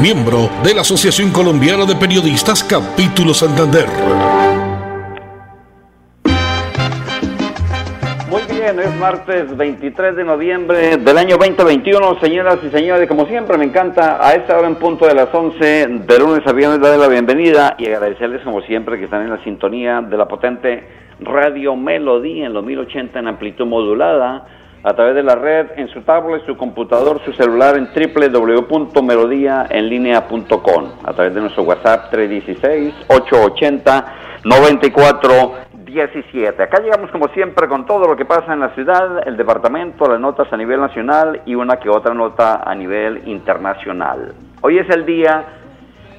miembro de la Asociación Colombiana de Periodistas Capítulo Santander. es martes 23 de noviembre del año 2021. Señoras y señores, como siempre, me encanta a esta hora en punto de las 11 de lunes a viernes darle la bienvenida y agradecerles como siempre que están en la sintonía de la potente Radio Melodía en los 1080 en amplitud modulada a través de la red, en su tablet, su computador, su celular en www.melodíaenlínea.com a través de nuestro WhatsApp 316 880 94 17. Acá llegamos como siempre con todo lo que pasa en la ciudad, el departamento, las notas a nivel nacional y una que otra nota a nivel internacional. Hoy es el día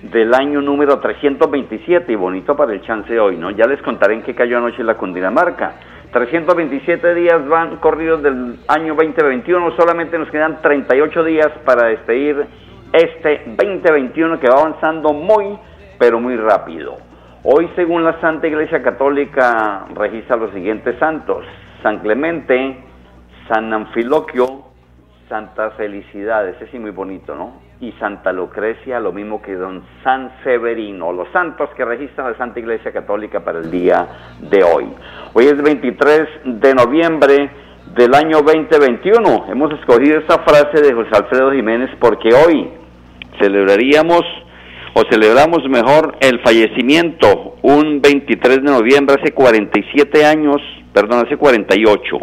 del año número 327 y bonito para el chance hoy, ¿no? Ya les contaré en qué cayó anoche la Cundinamarca. 327 días van corridos del año 2021, solamente nos quedan 38 días para despedir este 2021 que va avanzando muy, pero muy rápido. Hoy, según la Santa Iglesia Católica, registra los siguientes santos. San Clemente, San Anfiloquio, Santa Felicidad, ese sí muy bonito, ¿no? Y Santa Lucrecia, lo mismo que don San Severino, los santos que registra la Santa Iglesia Católica para el día de hoy. Hoy es 23 de noviembre del año 2021. Hemos escogido esta frase de José Alfredo Jiménez porque hoy celebraríamos o celebramos mejor el fallecimiento un 23 de noviembre hace 47 años, perdón, hace 48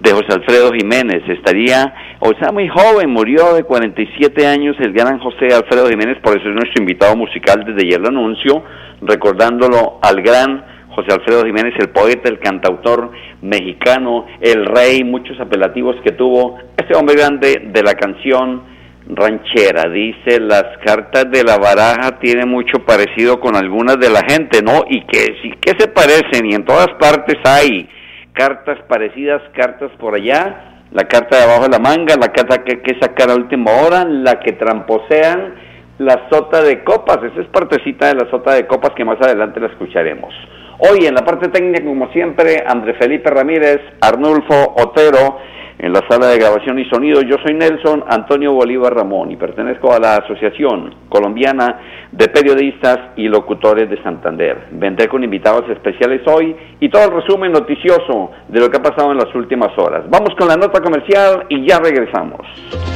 de José Alfredo Jiménez. Estaría, o sea, muy joven, murió de 47 años el gran José Alfredo Jiménez, por eso es nuestro invitado musical desde ayer lo anuncio, recordándolo al gran José Alfredo Jiménez, el poeta, el cantautor mexicano, el rey, muchos apelativos que tuvo, este hombre grande de la canción ranchera. Dice, las cartas de la baraja tienen mucho parecido con algunas de la gente, ¿no? Y que que se parecen y en todas partes hay cartas parecidas, cartas por allá, la carta de abajo de la manga, la carta que que sacar a última hora, la que tramposean, la sota de copas, esa es partecita de la sota de copas que más adelante la escucharemos. Hoy en la parte técnica, como siempre, André Felipe Ramírez, Arnulfo Otero, en la sala de grabación y sonido. Yo soy Nelson Antonio Bolívar Ramón y pertenezco a la Asociación Colombiana de Periodistas y Locutores de Santander. Vendré con invitados especiales hoy y todo el resumen noticioso de lo que ha pasado en las últimas horas. Vamos con la nota comercial y ya regresamos.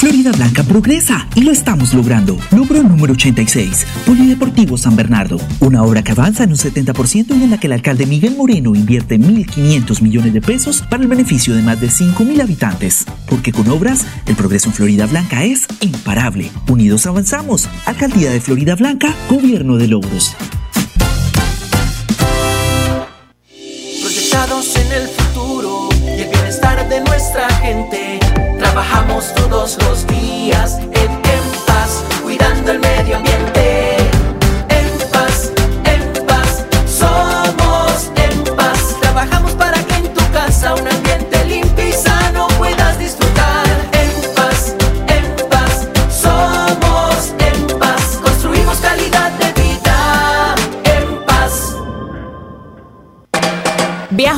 Florida Blanca progresa y lo estamos logrando. Logro número 86, Polideportivo San Bernardo. Una obra que avanza en un 70% y en la que el alcalde Miguel Moreno invierte 1.500 millones de pesos para el beneficio de más de 5.000 habitantes. Porque con obras, el progreso en Florida Blanca es imparable. Unidos avanzamos. Alcaldía de Florida Blanca, Gobierno de Logros. Todos los días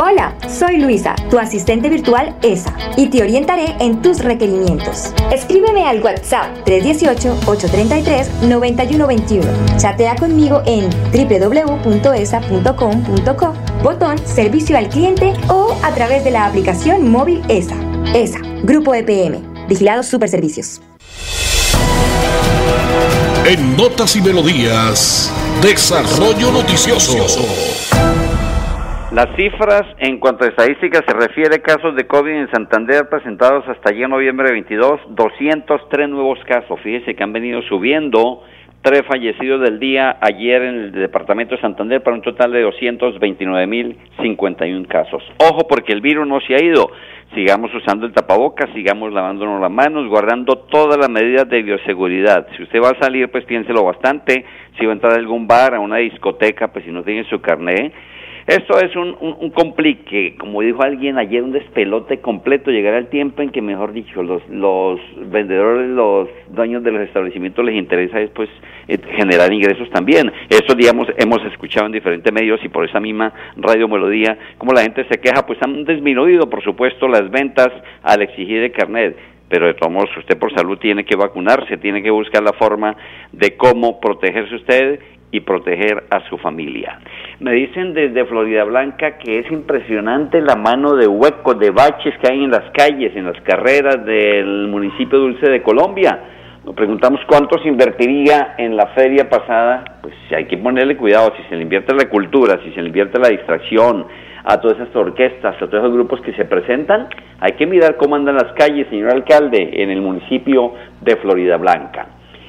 Hola, soy Luisa, tu asistente virtual ESA, y te orientaré en tus requerimientos. Escríbeme al WhatsApp 318-833-9121. Chatea conmigo en www.esa.com.co, botón Servicio al Cliente o a través de la aplicación móvil ESA. ESA, Grupo EPM, Vigilados Superservicios. En Notas y Melodías, Desarrollo Noticioso. Las cifras en cuanto a estadísticas se refiere casos de COVID en Santander presentados hasta ayer noviembre 22, 203 nuevos casos. Fíjese que han venido subiendo tres fallecidos del día ayer en el departamento de Santander para un total de 229.051 casos. Ojo porque el virus no se ha ido. Sigamos usando el tapabocas, sigamos lavándonos las manos, guardando todas las medidas de bioseguridad. Si usted va a salir, pues piénselo bastante. Si va a entrar a algún bar, a una discoteca, pues si no tiene su carnet, esto es un, un, complique, como dijo alguien ayer, un despelote completo. Llegará el tiempo en que, mejor dicho, los, los vendedores, los dueños de los establecimientos les interesa después eh, generar ingresos también. Eso, digamos, hemos escuchado en diferentes medios y por esa misma radio melodía, como la gente se queja, pues han disminuido, por supuesto, las ventas al exigir el carnet pero de todos modos usted por salud tiene que vacunarse, tiene que buscar la forma de cómo protegerse usted y proteger a su familia. Me dicen desde Florida Blanca que es impresionante la mano de huecos, de baches que hay en las calles, en las carreras del municipio Dulce de Colombia. Nos preguntamos cuánto se invertiría en la feria pasada. Pues hay que ponerle cuidado, si se le invierte la cultura, si se le invierte la distracción, a todas esas orquestas, a todos esos grupos que se presentan, hay que mirar cómo andan las calles, señor alcalde, en el municipio de Florida Blanca.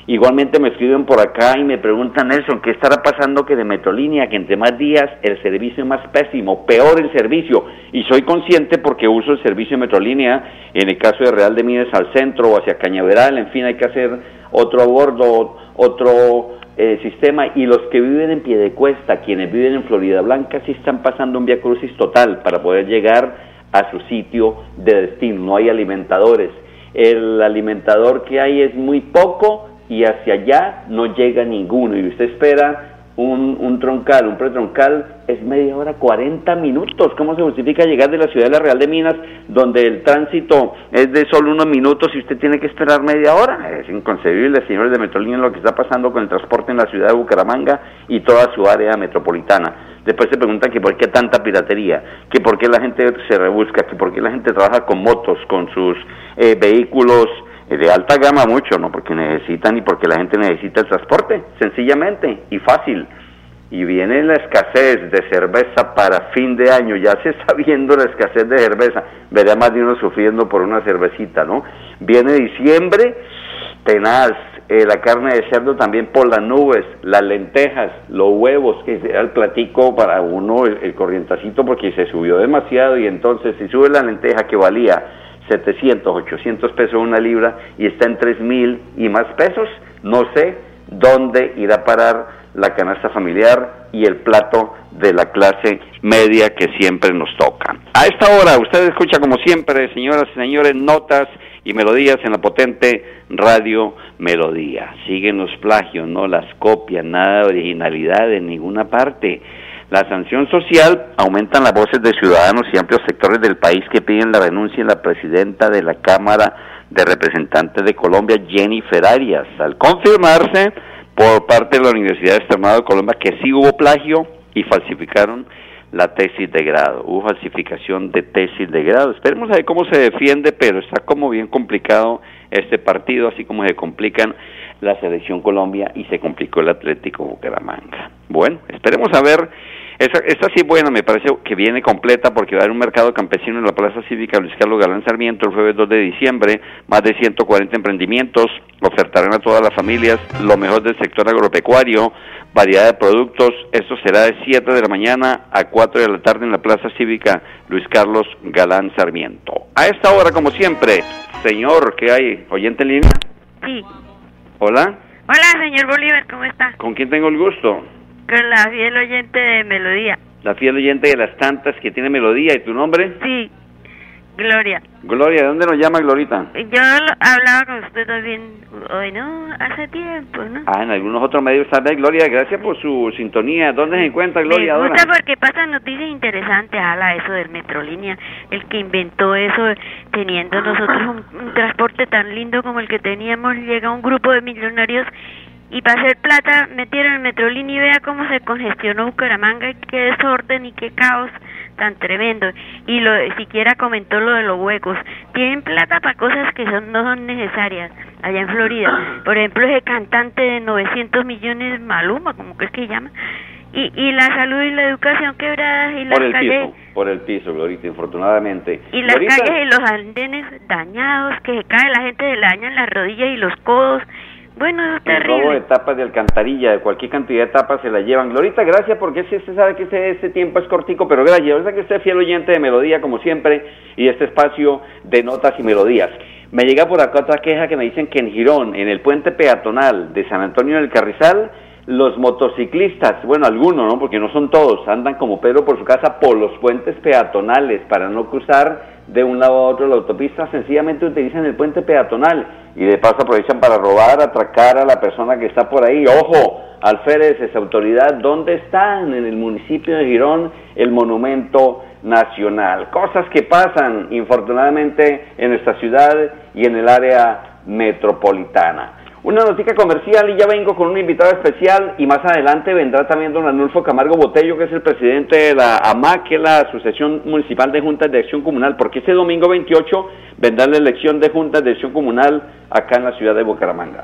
Igualmente me escriben por acá y me preguntan, Nelson, ¿qué estará pasando que de Metrolínea, que entre más días el servicio es más pésimo, peor el servicio? Y soy consciente porque uso el servicio de Metrolínea, en el caso de Real de Mides al centro o hacia Cañaveral, en fin, hay que hacer otro bordo, otro eh, sistema. Y los que viven en Piedecuesta, quienes viven en Florida Blanca, sí están pasando un via crucis total para poder llegar a su sitio de destino. No hay alimentadores. El alimentador que hay es muy poco y hacia allá no llega ninguno y usted espera un, un troncal, un pretroncal es media hora, 40 minutos. ¿Cómo se justifica llegar de la ciudad de la Real de Minas, donde el tránsito es de solo unos minutos y usted tiene que esperar media hora? Es inconcebible, señores de Metrolínea, lo que está pasando con el transporte en la ciudad de Bucaramanga y toda su área metropolitana. Después se preguntan que por qué tanta piratería, que por qué la gente se rebusca, que por qué la gente trabaja con motos, con sus eh, vehículos de alta gama mucho, ¿no? Porque necesitan y porque la gente necesita el transporte, sencillamente y fácil. Y viene la escasez de cerveza para fin de año, ya se está viendo la escasez de cerveza, verá más de uno sufriendo por una cervecita, ¿no? Viene diciembre, tenaz, eh, la carne de cerdo también por las nubes, las lentejas, los huevos, que era el platico para uno, el, el corrientacito, porque se subió demasiado y entonces si sube la lenteja que valía 700, 800 pesos una libra y está en 3 mil y más pesos, no sé dónde irá a parar la canasta familiar y el plato de la clase media que siempre nos toca. A esta hora, usted escucha como siempre, señoras y señores, notas y melodías en la potente radio Melodía. Siguen los plagios, no las copias, nada de originalidad en ninguna parte. La sanción social aumentan las voces de ciudadanos y amplios sectores del país que piden la renuncia de la presidenta de la Cámara de Representantes de Colombia, Jennifer Arias, al confirmarse por parte de la Universidad de Extremadura de Colombia que sí hubo plagio y falsificaron la tesis de grado. Hubo falsificación de tesis de grado. Esperemos a ver cómo se defiende, pero está como bien complicado este partido, así como se complican la selección Colombia y se complicó el Atlético Bucaramanga. Bueno, esperemos a ver esta, esta sí buena, me parece que viene completa porque va a haber un mercado campesino en la Plaza Cívica Luis Carlos Galán Sarmiento el jueves 2 de diciembre. Más de 140 emprendimientos ofertarán a todas las familias lo mejor del sector agropecuario, variedad de productos. Esto será de 7 de la mañana a 4 de la tarde en la Plaza Cívica Luis Carlos Galán Sarmiento. A esta hora, como siempre, señor, ¿qué hay? ¿Oyente en línea? Sí. Hola. Hola, señor Bolívar, ¿cómo está? ¿Con quién tengo el gusto? Con la fiel oyente de Melodía. La fiel oyente de las tantas que tiene Melodía. ¿Y tu nombre? Sí. Gloria. Gloria, ¿de dónde nos llama Glorita? Yo lo- hablaba con usted también hoy, ¿no? Hace tiempo, ¿no? Ah, en algunos otros medios vez. Gloria, gracias por su sintonía. ¿Dónde se encuentra Gloria Me ahora? gusta porque pasan noticias interesantes, ala, eso del Metrolínea, el que inventó eso, teniendo nosotros un, un transporte tan lindo como el que teníamos, llega un grupo de millonarios y para hacer plata metieron el Metrolínea y vea cómo se congestionó Bucaramanga y qué desorden y qué caos tan tremendo. Y lo siquiera comentó lo de los huecos. Tienen plata para cosas que son, no son necesarias allá en Florida. Por ejemplo, ese cantante de 900 millones, Maluma, como que es que llama. Y, y la salud y la educación quebradas y las Por el calles piso, por el piso, Glorita, infortunadamente. y las Glorita, calles y los andenes dañados que se cae la gente se le dañan las rodillas y los codos bueno eso es El robo de terrible tapas de alcantarilla, de cualquier cantidad de tapas se la llevan. Glorita, gracias porque sí, usted sabe que este, este tiempo es cortico, pero gracias. Sé que usted es fiel oyente de Melodía, como siempre, y este espacio de notas y melodías. Me llega por acá otra queja que me dicen que en Girón, en el puente peatonal de San Antonio del Carrizal, los motociclistas, bueno, algunos, ¿no? Porque no son todos, andan como Pedro por su casa por los puentes peatonales para no cruzar de un lado a otro la autopista, sencillamente utilizan el puente peatonal y de paso aprovechan para robar, atracar a la persona que está por ahí. Ojo, alférez, autoridad, ¿dónde están en el municipio de Girón el monumento nacional? Cosas que pasan, infortunadamente, en nuestra ciudad y en el área metropolitana. Una noticia comercial y ya vengo con un invitado especial y más adelante vendrá también don Arnulfo Camargo Botello, que es el presidente de la AMAC, que es la Asociación Municipal de Juntas de Acción Comunal, porque este domingo 28 vendrá la elección de Juntas de Acción Comunal acá en la ciudad de Bucaramanga.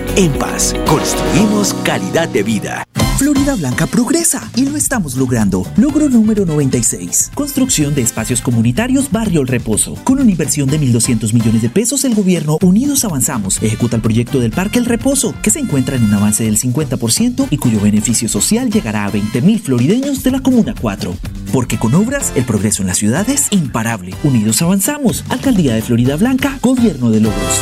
En Paz, construimos calidad de vida. Florida Blanca progresa y lo estamos logrando. Logro número 96. Construcción de espacios comunitarios Barrio El Reposo. Con una inversión de 1.200 millones de pesos, el gobierno Unidos Avanzamos ejecuta el proyecto del Parque El Reposo, que se encuentra en un avance del 50% y cuyo beneficio social llegará a 20.000 florideños de la Comuna 4. Porque con obras, el progreso en la ciudad es imparable. Unidos Avanzamos. Alcaldía de Florida Blanca, Gobierno de Logros.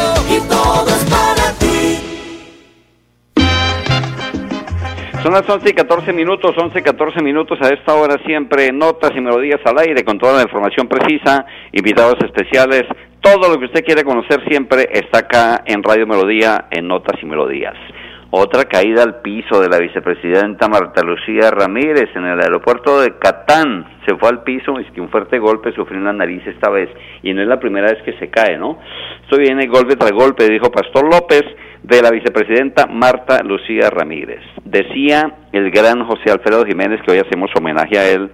Son las 11 y 14 minutos, 11 y 14 minutos a esta hora siempre notas y melodías al aire con toda la información precisa, invitados especiales, todo lo que usted quiere conocer siempre está acá en Radio Melodía en Notas y Melodías. Otra caída al piso de la vicepresidenta Marta Lucía Ramírez en el aeropuerto de Catán. Se fue al piso, es que un fuerte golpe sufrió en la nariz esta vez. Y no es la primera vez que se cae, ¿no? Esto viene golpe tras golpe, dijo Pastor López de la vicepresidenta Marta Lucía Ramírez. Decía el gran José Alfredo Jiménez, que hoy hacemos homenaje a él,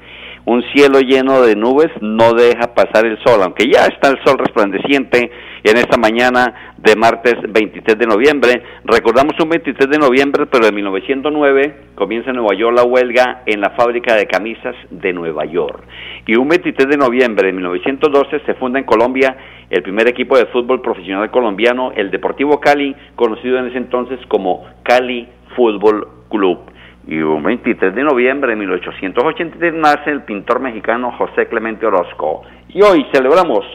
un cielo lleno de nubes no deja pasar el sol, aunque ya está el sol resplandeciente en esta mañana de martes 23 de noviembre. Recordamos un 23 de noviembre, pero de 1909 comienza en Nueva York la huelga en la fábrica de camisas de Nueva York. Y un 23 de noviembre de 1912 se funda en Colombia el primer equipo de fútbol profesional colombiano, el Deportivo Cali, conocido en ese entonces como Cali Fútbol Club. Y un 23 de noviembre de 1883 nace el pintor mexicano José Clemente Orozco. Y hoy celebramos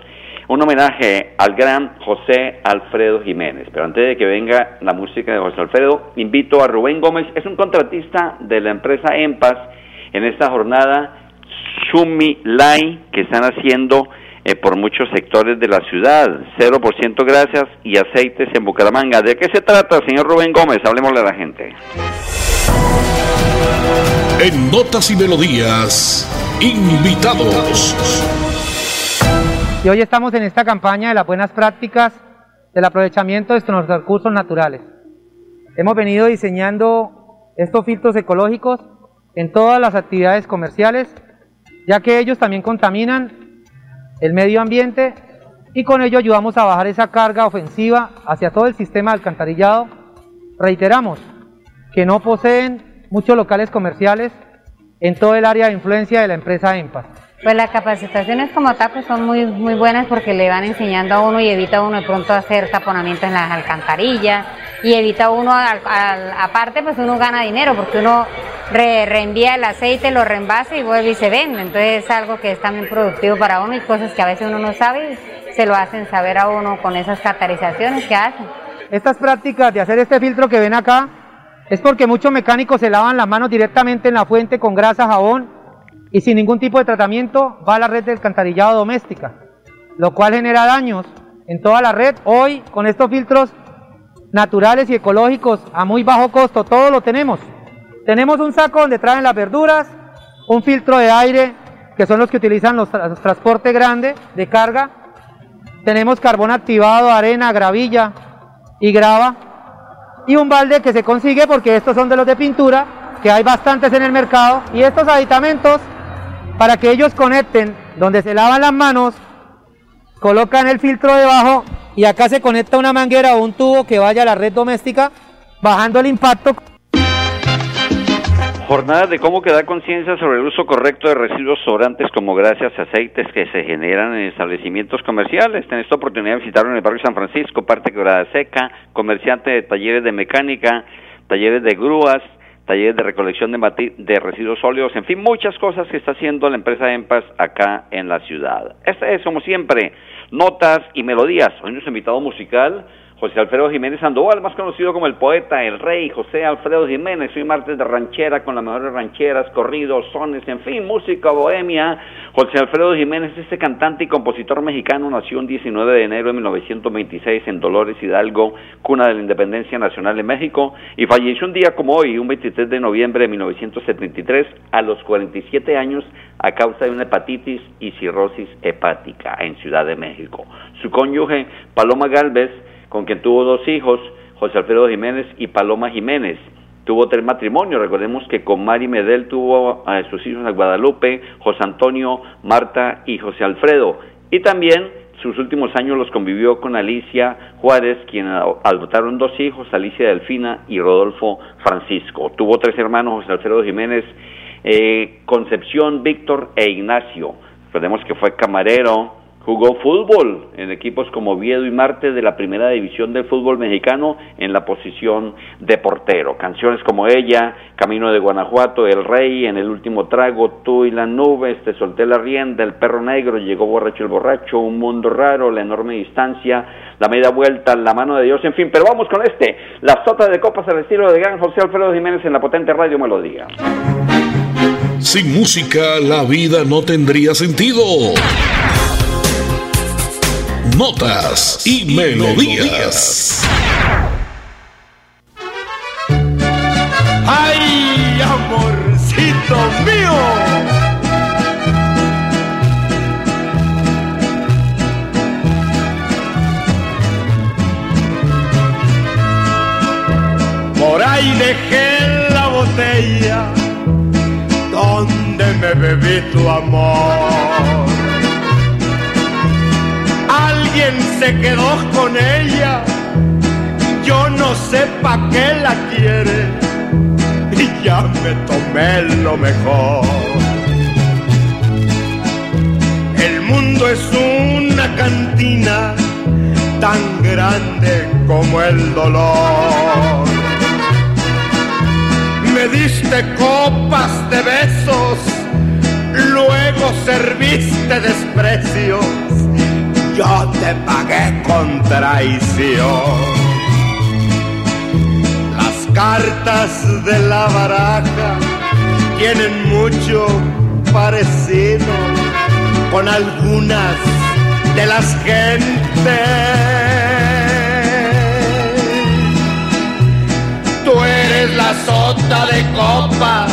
un homenaje al gran José Alfredo Jiménez. Pero antes de que venga la música de José Alfredo, invito a Rubén Gómez, es un contratista de la empresa EMPAS en esta jornada Shumi Lai que están haciendo eh, por muchos sectores de la ciudad. 0% grasas y aceites en Bucaramanga. ¿De qué se trata, señor Rubén Gómez? Hablemosle a la gente. En Notas y Melodías, invitados. Y hoy estamos en esta campaña de las buenas prácticas del aprovechamiento de nuestros recursos naturales. Hemos venido diseñando estos filtros ecológicos en todas las actividades comerciales, ya que ellos también contaminan el medio ambiente y con ello ayudamos a bajar esa carga ofensiva hacia todo el sistema de alcantarillado. Reiteramos que no poseen muchos locales comerciales en todo el área de influencia de la empresa EMPAS. Pues las capacitaciones como tal pues son muy, muy buenas porque le van enseñando a uno y evita uno de pronto hacer taponamiento en las alcantarillas y evita uno, aparte pues uno gana dinero porque uno reenvía el aceite, lo reenvase y vuelve y se vende. Entonces es algo que es también productivo para uno y cosas que a veces uno no sabe y se lo hacen saber a uno con esas catarizaciones que hacen. Estas prácticas de hacer este filtro que ven acá es porque muchos mecánicos se lavan las manos directamente en la fuente con grasa, jabón y sin ningún tipo de tratamiento va a la red de alcantarillado doméstica, lo cual genera daños en toda la red. Hoy con estos filtros naturales y ecológicos a muy bajo costo, todo lo tenemos. Tenemos un saco donde traen las verduras, un filtro de aire, que son los que utilizan los, transportes grandes de carga. Tenemos carbón activado, arena, gravilla y grava. Y un balde que se consigue porque estos son de los de pintura, que hay bastantes en el mercado. Y estos aditamentos para que ellos conecten donde se lavan las manos, colocan el filtro debajo y acá se conecta una manguera o un tubo que vaya a la red doméstica, bajando el impacto. Jornada de cómo quedar conciencia sobre el uso correcto de residuos sobrantes como grasas, aceites que se generan en establecimientos comerciales. En esta oportunidad visitaron en el barrio San Francisco, parte Quebrada Seca, comerciante de talleres de mecánica, talleres de grúas, talleres de recolección de, de residuos sólidos, en fin, muchas cosas que está haciendo la empresa EMPAS acá en la ciudad. Este es, como siempre, notas y melodías. Hoy nuestro invitado musical José Alfredo Jiménez Sandoval, más conocido como el poeta, el rey José Alfredo Jiménez. Hoy martes de ranchera con las mejores rancheras, corridos, sones, en fin, música bohemia. José Alfredo Jiménez, este cantante y compositor mexicano, nació el 19 de enero de 1926 en Dolores Hidalgo, cuna de la independencia nacional de México, y falleció un día como hoy, un 23 de noviembre de 1973, a los 47 años, a causa de una hepatitis y cirrosis hepática en Ciudad de México. Su cónyuge, Paloma Galvez, con quien tuvo dos hijos, José Alfredo Jiménez y Paloma Jiménez. Tuvo tres matrimonios, recordemos que con Mari Medel tuvo a sus hijos a Guadalupe, José Antonio, Marta y José Alfredo. Y también sus últimos años los convivió con Alicia Juárez, quien adoptaron dos hijos, Alicia Delfina y Rodolfo Francisco. Tuvo tres hermanos, José Alfredo Jiménez, eh, Concepción, Víctor e Ignacio. Recordemos que fue camarero, Jugó fútbol en equipos como Viedo y Marte de la primera división del fútbol mexicano en la posición de portero. Canciones como ella, Camino de Guanajuato, El Rey, En el último trago, Tú y la nube, Te solté la rienda, El perro negro, Llegó borracho el borracho, Un mundo raro, La enorme distancia, La media vuelta, La mano de Dios, en fin. Pero vamos con este, Las sotas de copas al estilo de gran José Alfredo Jiménez en la potente radio Melodía. Sin música la vida no tendría sentido notas y, melodías. ¡Ay, amorcito mío! Por ahí dejé la botella donde me bebí tu amor alguien se quedó con ella. Yo no sé pa' qué la quiere y ya me tomé lo mejor. El mundo es una cantina tan grande como el dolor. Me diste copas de besos, luego serviste desprecios yo te pagué con traición. Las cartas de la baraja tienen mucho parecido con algunas de las gentes. Tú eres la sota de copas,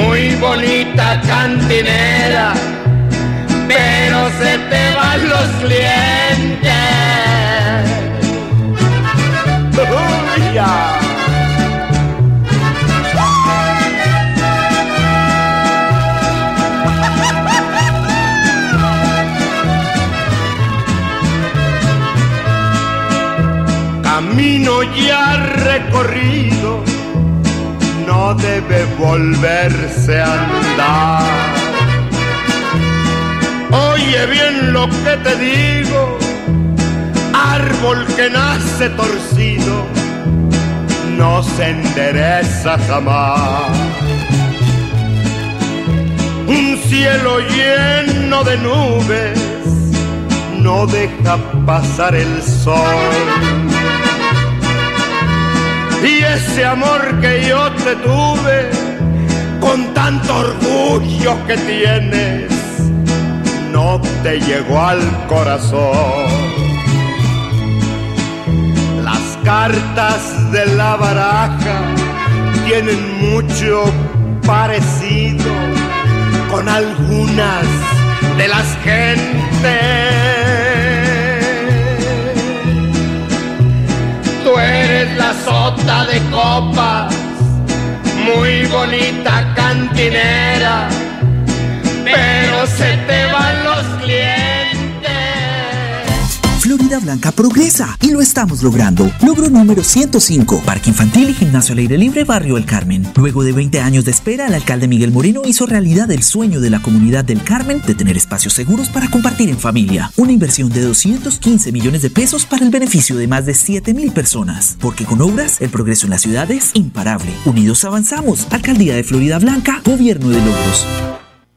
muy bonita cantinera, pero se te van los clientes. Ya. Camino ya recorrido no debe volverse a andar. Oye bien lo que te digo, árbol que nace torcido, no se endereza jamás. Un cielo lleno de nubes no deja pasar el sol. Y ese amor que yo te tuve, con tanto orgullo que tienes, no te llegó al corazón. Las cartas de la baraja tienen mucho parecido con algunas de las gentes. Tú eres la sota de copas, muy bonita cantinera, pero se te van los clientes. Florida Blanca progresa y lo estamos logrando. Logro número 105, Parque Infantil y Gimnasio al Aire Libre, Barrio El Carmen. Luego de 20 años de espera, el alcalde Miguel Moreno hizo realidad el sueño de la comunidad del Carmen de tener espacios seguros para compartir en familia. Una inversión de 215 millones de pesos para el beneficio de más de 7 mil personas. Porque con obras, el progreso en la ciudad es imparable. Unidos avanzamos. Alcaldía de Florida Blanca, Gobierno de Logros.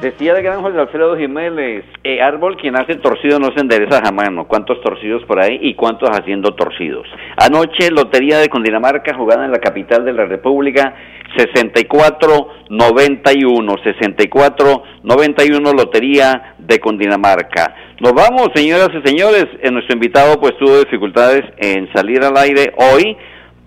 Decía de gran José Alfredo Jiménez, eh, árbol quien hace torcido no se endereza jamás, ¿no? ¿Cuántos torcidos por ahí y cuántos haciendo torcidos? Anoche, Lotería de Cundinamarca, jugada en la capital de la República, 64-91, 64-91 Lotería de Cundinamarca. Nos vamos, señoras y señores, en nuestro invitado pues tuvo dificultades en salir al aire hoy,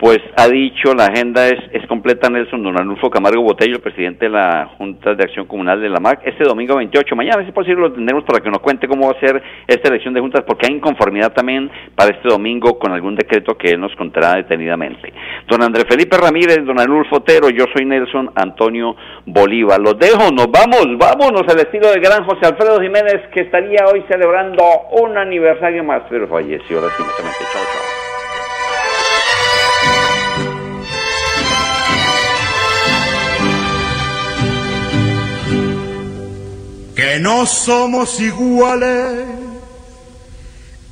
pues ha dicho la agenda es, es completa Nelson Don Arnulfo Camargo Botello, presidente de la Junta de Acción Comunal de la MAC, este domingo 28. Mañana, si es posible, lo tendremos para que nos cuente cómo va a ser esta elección de juntas, porque hay inconformidad también para este domingo con algún decreto que él nos contará detenidamente. Don Andrés Felipe Ramírez, don Arnulfo Otero, yo soy Nelson Antonio Bolívar. Los dejo, nos vamos, vámonos al estilo de gran José Alfredo Jiménez, que estaría hoy celebrando un aniversario más, pero falleció lastimosamente. Chao, chao. Que no somos iguales,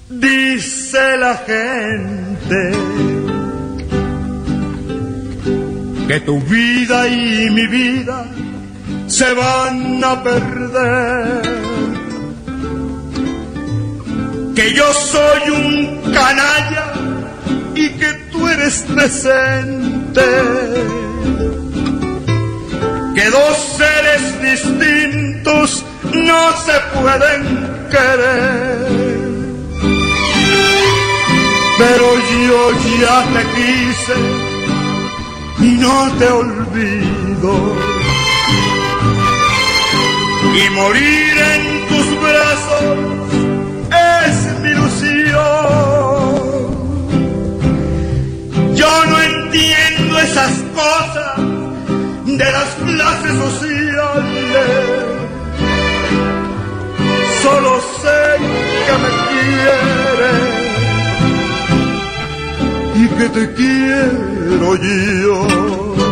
dice la gente, que tu vida y mi vida se van a perder, que yo soy un canalla y que tú eres decente. Que dos seres distintos no se pueden querer. Pero yo ya te quise y no te olvido. Y morir en tus brazos es mi ilusión. Yo no entiendo esas cosas de las clases sociales solo sé que me quieres y que te quiero yo.